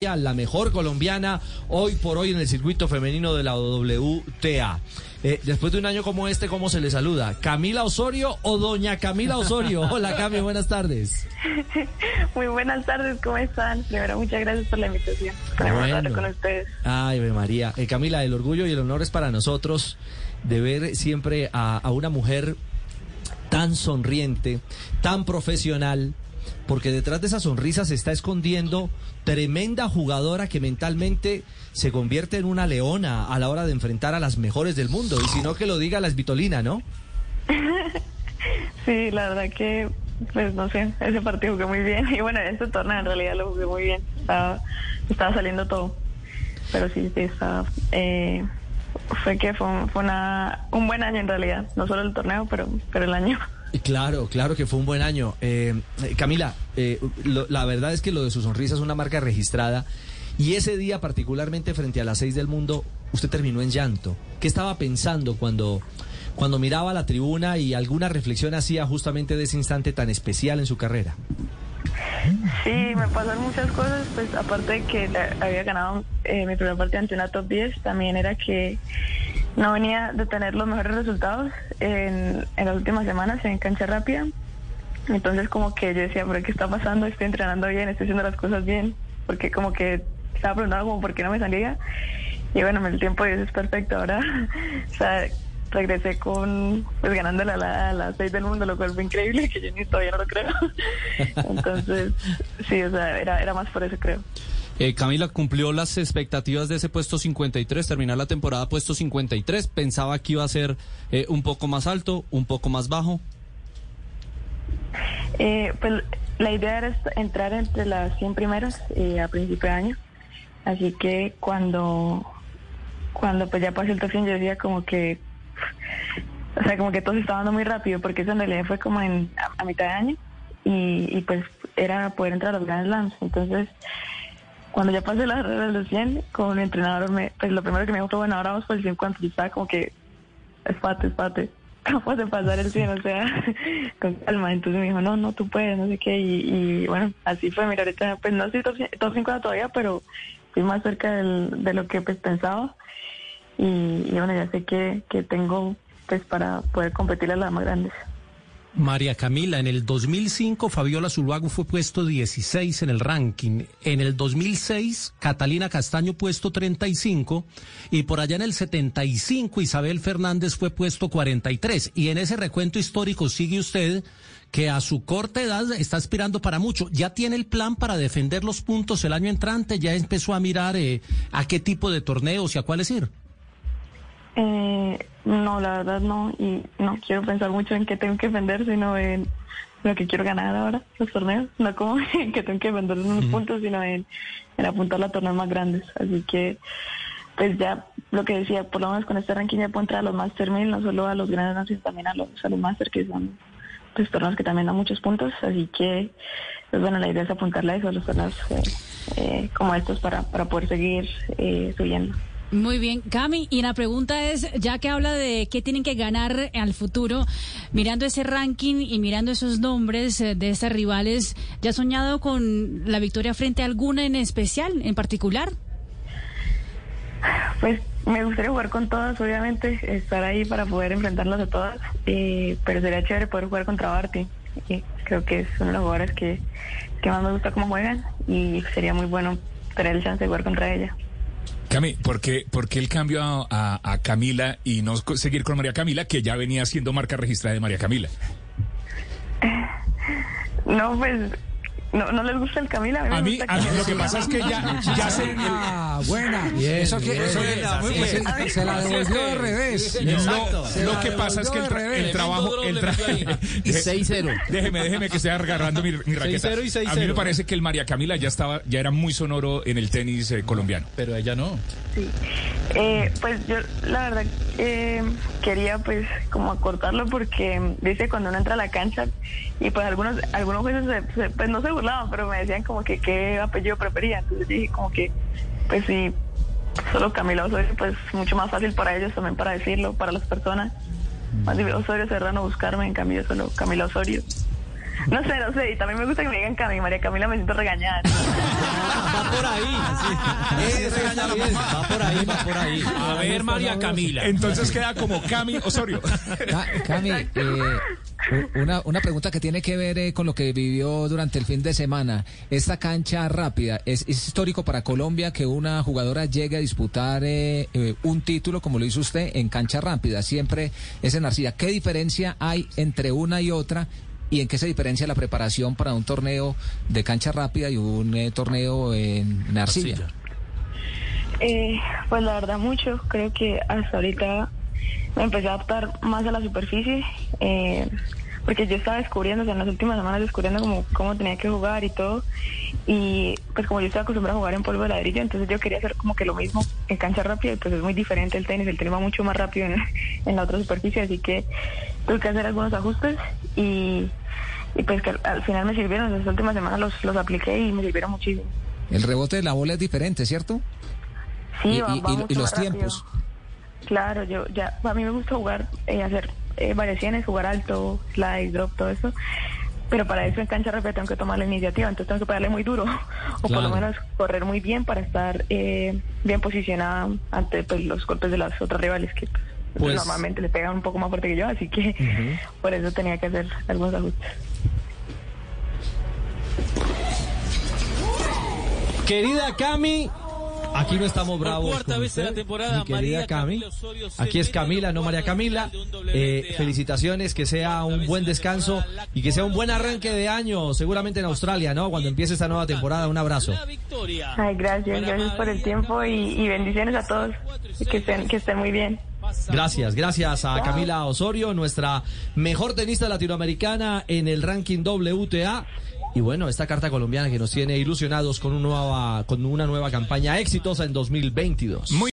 la mejor colombiana hoy por hoy en el circuito femenino de la WTA. Eh, después de un año como este, ¿cómo se le saluda? ¿Camila Osorio o doña Camila Osorio? Hola Cami, buenas tardes. Muy buenas tardes, ¿cómo están? Primero, muchas gracias por la invitación. Bueno. con ustedes. Ay, María. Eh, Camila, el orgullo y el honor es para nosotros de ver siempre a, a una mujer tan sonriente, tan profesional, porque detrás de esa sonrisa se está escondiendo tremenda jugadora que mentalmente se convierte en una leona a la hora de enfrentar a las mejores del mundo. Y si no, que lo diga la esvitolina, ¿no? sí, la verdad que, pues no sé, ese partido jugué muy bien. Y bueno, este torneo en realidad lo jugué muy bien. Estaba, estaba saliendo todo. Pero sí, sí, estaba... Eh, fue que fue, fue una, un buen año en realidad. No solo el torneo, pero, pero el año. Claro, claro que fue un buen año. Eh, Camila, eh, la verdad es que lo de su sonrisa es una marca registrada. Y ese día, particularmente frente a las seis del mundo, usted terminó en llanto. ¿Qué estaba pensando cuando, cuando miraba la tribuna y alguna reflexión hacía justamente de ese instante tan especial en su carrera? Sí, me pasaron muchas cosas, pues aparte de que había ganado eh, mi primer partido ante una top 10, también era que no venía de tener los mejores resultados en, las últimas semanas en cancha rápida. Entonces como que yo decía, ¿pero qué está pasando? Estoy entrenando bien, estoy haciendo las cosas bien, porque como que estaba preguntando como por qué no me salía. Y bueno, el tiempo es perfecto ahora. o sea, regresé con, pues ganándole a, la, a las seis del mundo, lo cual fue increíble, que yo ni todavía no lo creo. Entonces, sí, o sea, era, era más por eso creo. Eh, Camila cumplió las expectativas de ese puesto 53, terminar la temporada puesto 53. Pensaba que iba a ser eh, un poco más alto, un poco más bajo. Eh, pues la idea era entrar entre las 100 primeras a principio de año. Así que cuando cuando pues ya pasé el top 100 yo decía como que o sea como que todo se estaba dando muy rápido porque eso en realidad fue como en a, mitad de año y, y, pues era poder entrar a los Grand Slams entonces cuando ya pasé la de los 100, con mi entrenador, me, pues lo primero que me dijo fue, bueno, ahora vamos por el 100 cuando yo estaba como que, espate, espate, capaz de pasar el 100, o sea, con calma. Entonces me dijo, no, no, tú puedes, no sé qué. Y, bueno, así fue. Mira, ahorita, pues no estoy top, 50 todavía, pero estoy más cerca de lo que pues pensaba. Y, y bueno, ya sé que, que tengo pues para poder competir a las más grandes. María Camila, en el 2005 Fabiola Zuluago fue puesto 16 en el ranking. En el 2006 Catalina Castaño puesto 35 y por allá en el 75 Isabel Fernández fue puesto 43. Y en ese recuento histórico sigue usted que a su corta edad está aspirando para mucho. ¿Ya tiene el plan para defender los puntos el año entrante? ¿Ya empezó a mirar eh, a qué tipo de torneos y a cuáles ir? Eh, no, la verdad no, y no quiero pensar mucho en qué tengo que vender, sino en lo que quiero ganar ahora, los torneos, no como que tengo que vender unos puntos, sino en, apuntar a torneos más grandes. Así que, pues ya lo que decía, por lo menos con este ranking ya puedo entrar a los Master 1000, no solo a los grandes, sino también a los, a los Master, que son pues, torneos que también dan muchos puntos. Así que, pues bueno, la idea es apuntarle a eso, a los torneos eh, eh, como estos para, para poder seguir eh, subiendo. Muy bien, Cami, y la pregunta es, ya que habla de qué tienen que ganar al futuro, mirando ese ranking y mirando esos nombres eh, de estas rivales, ¿ya has soñado con la victoria frente a alguna en especial, en particular? Pues me gustaría jugar con todas, obviamente, estar ahí para poder enfrentarlas a todas, pero sería chévere poder jugar contra Barty. creo que es uno de los jugadores que, que más me gusta cómo juegan y sería muy bueno tener el chance de jugar contra ella. Cami, ¿por qué, el cambio a, a, Camila y no seguir con María Camila, que ya venía siendo marca registrada de María Camila? No, pues no, no les gusta el Camila. A mí, a mí, lo que pasa es que ya, ya se. Ah, buena. eso que, eso se, se, la devolvió de revés. lo que pasa es que el, trabajo. El tra 6-0. Déjeme, déjeme que esté agarrando mi, mi raqueta. A mí me parece que el María Camila ya estaba, ya era muy sonoro en el tenis eh, colombiano. Pero ella no. Sí. Eh, pues yo, la verdad, eh, quería pues como acortarlo porque dice cuando uno entra a la cancha y pues algunos algunos jueces pues no se burlaban, pero me decían como que qué apellido prefería. Entonces dije como que, pues sí, solo Camila Osorio, pues mucho más fácil para ellos también para decirlo, para las personas. Más difícil Osorio Serrano buscarme, en cambio solo Camila Osorio. No sé, no sé, y también me gusta que me digan Cami, María Camila me siento regañada. va por ahí. Eso está bien, va por ahí, va por ahí. A ver, María Camila. Entonces queda como Cami Osorio. Ca- Cami, eh, una, una pregunta que tiene que ver eh, con lo que vivió durante el fin de semana. Esta cancha rápida, ¿es, es histórico para Colombia que una jugadora llegue a disputar eh, eh, un título como lo hizo usted en cancha rápida? Siempre es en arcilla. ¿Qué diferencia hay entre una y otra? ¿Y en qué se diferencia la preparación para un torneo de cancha rápida y un eh, torneo en, en arcilla? Eh, pues la verdad mucho, creo que hasta ahorita me empecé a adaptar más a la superficie, eh, porque yo estaba descubriendo, o sea, en las últimas semanas descubriendo como cómo tenía que jugar y todo, y pues como yo estaba acostumbrada a jugar en polvo de ladrillo, entonces yo quería hacer como que lo mismo en cancha rápida, y pues es muy diferente el tenis, el tenis va mucho más rápido en, en la otra superficie, así que tuve que hacer algunos ajustes y, y pues que al, al final me sirvieron, las últimas semanas los, los apliqué y me sirvieron muchísimo. El rebote de la bola es diferente, ¿cierto? Sí, Y- va- y- va y- y mucho los más rápido. tiempos. Claro, yo ya, a mí me gusta jugar, eh, hacer eh, variaciones, jugar alto, slide, drop, todo eso. Pero para eso en cancha rápida tengo que tomar la iniciativa, entonces tengo que pegarle muy duro o por lo menos correr muy bien para estar eh, bien posicionada ante pues, los golpes de las otras rivales que pues, Pues- normalmente le pegan un poco más fuerte que yo, así que por eso tenía que hacer algunos ajustes. Querida Cami, aquí no estamos bravos. cuarta con vez en la temporada, mi querida María Cami. Aquí es Camila, no María Camila. Eh, felicitaciones, que sea un buen descanso y que sea un buen arranque de año, seguramente en Australia, ¿no? Cuando empiece esta nueva temporada. Un abrazo. Ay, gracias, gracias por el tiempo y, y bendiciones a todos, que estén, que estén muy bien. Gracias, gracias a Camila Osorio, nuestra mejor tenista latinoamericana en el ranking WTA. Y bueno, esta carta colombiana que nos tiene ilusionados con, un nueva, con una nueva campaña exitosa en 2022. Muy